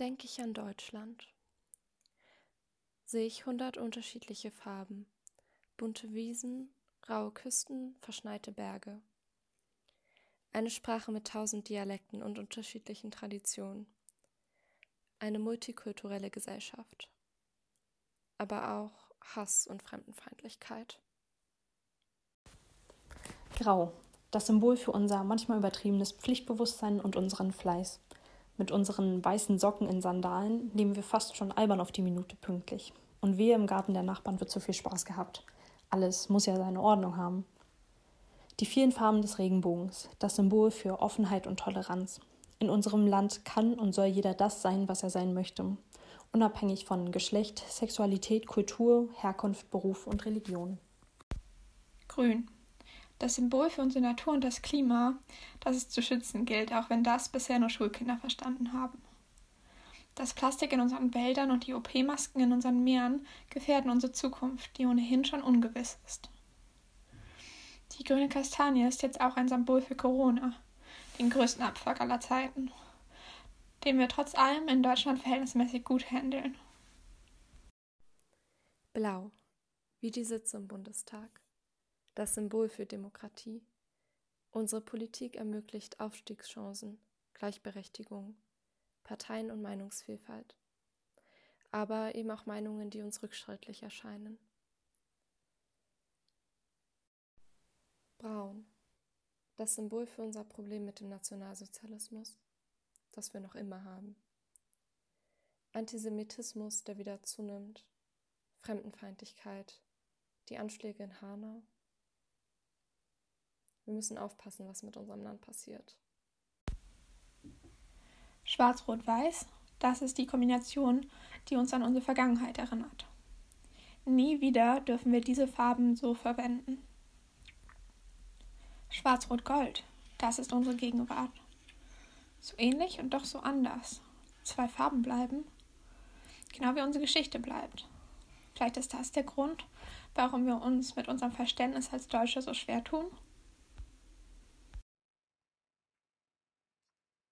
denke ich an Deutschland, sehe ich hundert unterschiedliche Farben, bunte Wiesen, raue Küsten, verschneite Berge. Eine Sprache mit tausend Dialekten und unterschiedlichen Traditionen. Eine multikulturelle Gesellschaft. Aber auch Hass und Fremdenfeindlichkeit. Grau, das Symbol für unser manchmal übertriebenes Pflichtbewusstsein und unseren Fleiß. Mit unseren weißen Socken in Sandalen leben wir fast schon albern auf die Minute pünktlich. Und wir im Garten der Nachbarn wird zu viel Spaß gehabt. Alles muss ja seine Ordnung haben. Die vielen Farben des Regenbogens, das Symbol für Offenheit und Toleranz. In unserem Land kann und soll jeder das sein, was er sein möchte, unabhängig von Geschlecht, Sexualität, Kultur, Herkunft, Beruf und Religion. Grün. Das Symbol für unsere Natur und das Klima, das es zu schützen gilt, auch wenn das bisher nur Schulkinder verstanden haben. Das Plastik in unseren Wäldern und die OP-Masken in unseren Meeren gefährden unsere Zukunft, die ohnehin schon ungewiss ist. Die grüne Kastanie ist jetzt auch ein Symbol für Corona, den größten Abfuck aller Zeiten, den wir trotz allem in Deutschland verhältnismäßig gut handeln. Blau, wie die Sitze im Bundestag, das Symbol für Demokratie. Unsere Politik ermöglicht Aufstiegschancen, Gleichberechtigung, Parteien- und Meinungsvielfalt, aber eben auch Meinungen, die uns rückschrittlich erscheinen. Braun, das Symbol für unser Problem mit dem Nationalsozialismus, das wir noch immer haben. Antisemitismus, der wieder zunimmt, Fremdenfeindlichkeit, die Anschläge in Hanau. Wir müssen aufpassen, was mit unserem Land passiert. Schwarz-Rot-Weiß, das ist die Kombination, die uns an unsere Vergangenheit erinnert. Nie wieder dürfen wir diese Farben so verwenden. Schwarz-Rot-Gold, das ist unsere Gegenwart. So ähnlich und doch so anders. Zwei Farben bleiben, genau wie unsere Geschichte bleibt. Vielleicht ist das der Grund, warum wir uns mit unserem Verständnis als Deutsche so schwer tun.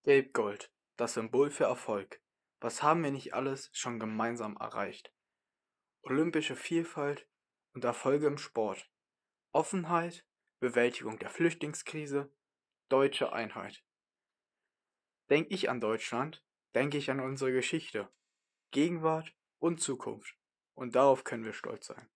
Gelb-Gold das Symbol für Erfolg. Was haben wir nicht alles schon gemeinsam erreicht? Olympische Vielfalt und Erfolge im Sport. Offenheit, Bewältigung der Flüchtlingskrise, deutsche Einheit. Denke ich an Deutschland, denke ich an unsere Geschichte, Gegenwart und Zukunft. Und darauf können wir stolz sein.